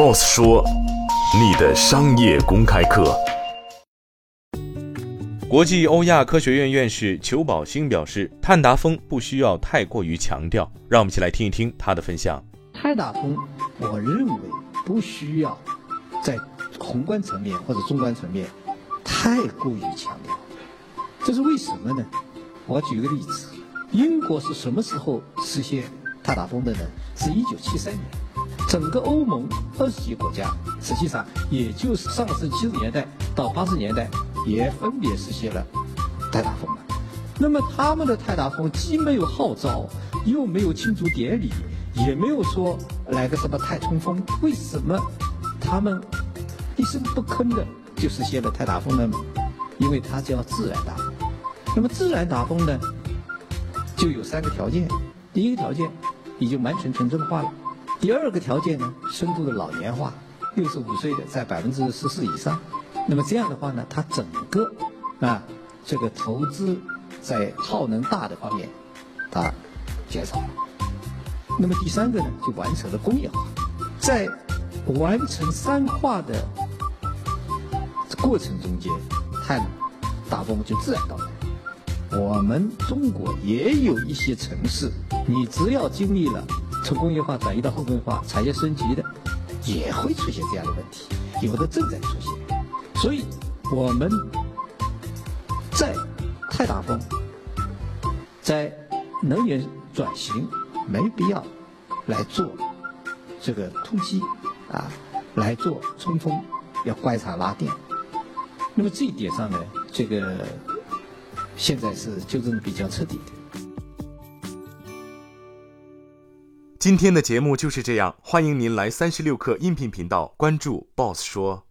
，Boss 说，你的商业公开课。国际欧亚科学院院士裘宝兴表示，碳达峰不需要太过于强调。让我们一起来听一听他的分享。碳达峰，我认为不需要在宏观层面或者中观层面太过于强调。这是为什么呢？我举个例子，英国是什么时候实现碳达峰的呢？是一九七三年。整个欧盟二十几个国家，实际上也就是上世纪七十年代到八十年代。也分别实现了泰达峰了。那么他们的泰达峰既没有号召，又没有庆祝典礼，也没有说来个什么太冲锋。为什么他们一声不吭的就实现了泰达峰呢？因为它叫自然达峰。那么自然达峰呢，就有三个条件：第一个条件已经完全城镇化了；第二个条件呢，深度的老年化，六十五岁的在百分之十四以上。那么这样的话呢，它整个啊这个投资在耗能大的方面，它减少。那么第三个呢，就完成了工业化，在完成三化的过程中间，碳达峰就自然到来。我们中国也有一些城市，你只要经历了从工业化转移到后工业化、产业升级的，也会出现这样的问题，有的正在出现。所以，我们在太大风，在能源转型没必要来做这个突击啊，来做冲锋，要观察拉电。那么这一点上呢，这个现在是纠正的比较彻底的。今天的节目就是这样，欢迎您来三十六课音频频道关注 Boss 说。